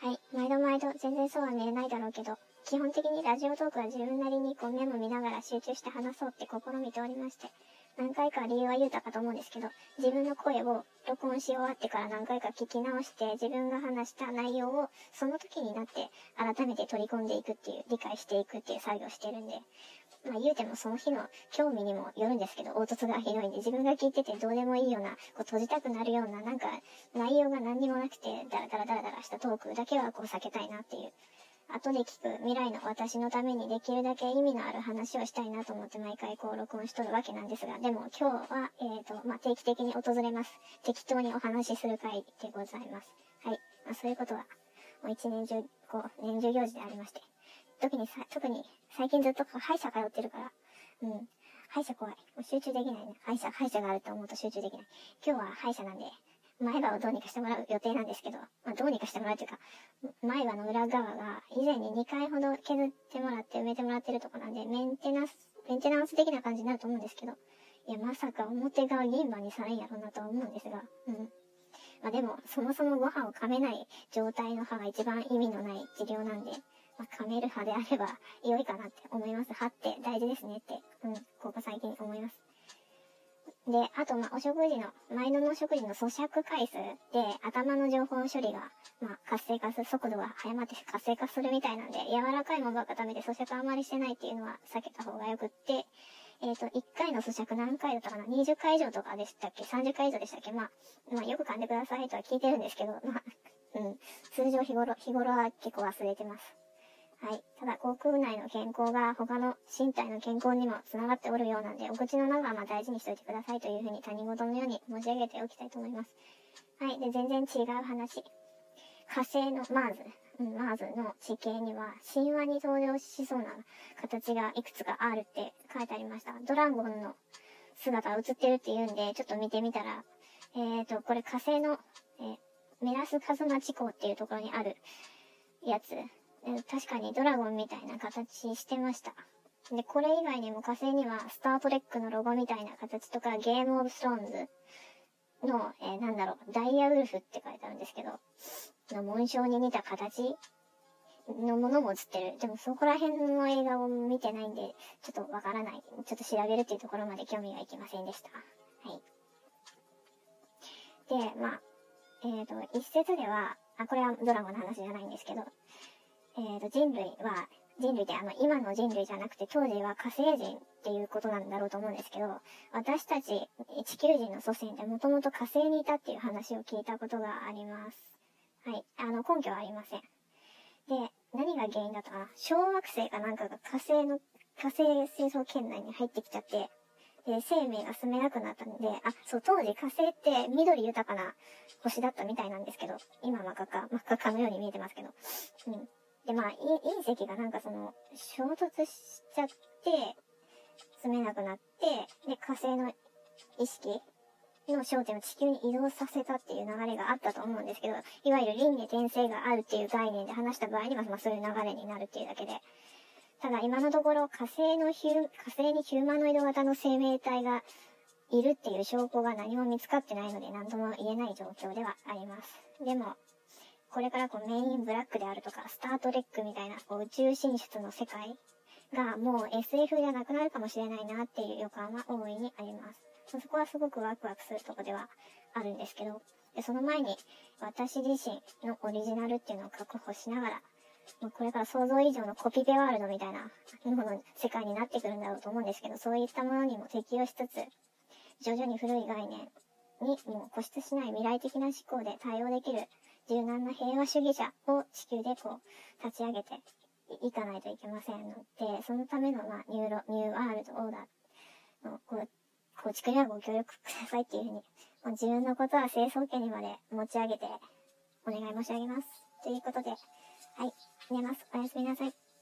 はい。毎度毎度、全然そうは見えないだろうけど、基本的にラジオトークは自分なりにこうメモ見ながら集中して話そうって試みておりまして、何回か理由は言うたかと思うんですけど、自分の声を録音し終わってから何回か聞き直して、自分が話した内容をその時になって改めて取り込んでいくっていう、理解していくっていう作業をしてるんで、まあ言うてもその日の興味にもよるんですけど、凹凸がひどいんで、自分が聞いててどうでもいいような、こう閉じたくなるような、なんか内容が何にもなくて、ダラダラダラダラしたトークだけはこう避けたいなっていう。後で聞く未来の私のためにできるだけ意味のある話をしたいなと思って毎回こう録音しとるわけなんですが、でも今日は、えっ、ー、と、まあ、定期的に訪れます。適当にお話しする回でございます。はい。まあ、そういうことは、もう一年中、こう、年中行事でありまして。特にさ、特に最近ずっと歯医者通ってるから、うん。歯医者怖い。もう集中できないね。歯医者、歯医者があると思うと集中できない。今日は歯医者なんで、前歯をどうにかしてもらう予定なんですけど、まあ、どうにかしてもらうというか、前歯の裏側が以前に2回ほど削ってもらって埋めてもらってるとこなんで、メンテナンス、メンテナンス的な感じになると思うんですけど、いや、まさか表側銀歯にされんやろうなとは思うんですが、うん。まあでも、そもそもご飯を噛めない状態の歯が一番意味のない治療なんで、まあ、噛める歯であれば良いかなって思います。歯って大事ですねって、うん、ここ最近思います。で、あと、ま、お食事の、毎度のお食事の咀嚼回数で、頭の情報処理が、まあ、活性化する、速度が速まって活性化するみたいなんで、柔らかいものばっか食べて咀嚼あまりしてないっていうのは避けた方がよくって、えっ、ー、と、1回の咀嚼何回だったかな ?20 回以上とかでしたっけ ?30 回以上でしたっけ？まあ、まあ、よく噛んでくださいとは聞いてるんですけど、まあ、うん、通常日頃、日頃は結構忘れてます。はい。ただ、口腔内の健康が他の身体の健康にも繋がっておるようなんで、お口の中はま大事にしておいてくださいというふうに他人事のように申し上げておきたいと思います。はい。で、全然違う話。火星のマーズ、うん、マーズの地形には神話に登場しそうな形がいくつかあるって書いてありました。ドラゴンの姿が映ってるって言うんで、ちょっと見てみたら、えっ、ー、と、これ火星の、えー、メラスカズマ地方っていうところにあるやつ確かにドラゴンみたいな形してました。で、これ以外にも火星にはスタートレックのロゴみたいな形とか、ゲームオブスローンズの、えー、なんだろう、ダイヤウルフって書いてあるんですけど、の紋章に似た形のものも映ってる。でもそこら辺の映画を見てないんで、ちょっとわからない。ちょっと調べるっていうところまで興味がいきませんでした。はい。で、まあ、えっ、ー、と、一説では、あ、これはドラゴンの話じゃないんですけど、えー、と人類は、人類ってあの今の人類じゃなくて当時は火星人っていうことなんだろうと思うんですけど、私たち地球人の祖先でもともと火星にいたっていう話を聞いたことがあります。はい。あの根拠はありません。で、何が原因だったかな？小惑星かなんかが火星の、火星戦争圏内に入ってきちゃって、で、生命が住めなくなったんで、あ、そう、当時火星って緑豊かな星だったみたいなんですけど、今真っ赤か、真っ赤かのように見えてますけど、うん。で、まあ、隕石がなんかその、衝突しちゃって、住めなくなって、で、火星の意識の焦点を地球に移動させたっていう流れがあったと思うんですけど、いわゆる輪廻転生があるっていう概念で話した場合には、まあそういう流れになるっていうだけで。ただ今のところ火星のヒュ火星にヒューマノイド型の生命体がいるっていう証拠が何も見つかってないので何とも言えない状況ではあります。でも、これからこうメインブラックであるとか、スタートレックみたいなこう宇宙進出の世界がもう SF じゃなくなるかもしれないなっていう予感は大いにあります。そこはすごくワクワクするとこではあるんですけど、でその前に私自身のオリジナルっていうのを確保しながら、もうこれから想像以上のコピペワールドみたいなもの世界になってくるんだろうと思うんですけど、そういったものにも適応しつつ、徐々に古い概念にも固執しない未来的な思考で対応できる柔軟な平和主義者を地球でこう、立ち上げていかないといけませんので、そのための、まあ、ニューロ、ニューワールドオーダーの、構築にはご協力くださいっていうふうに、もう自分のことは成層圏にまで持ち上げて、お願い申し上げます。ということで、はい、寝ます。おやすみなさい。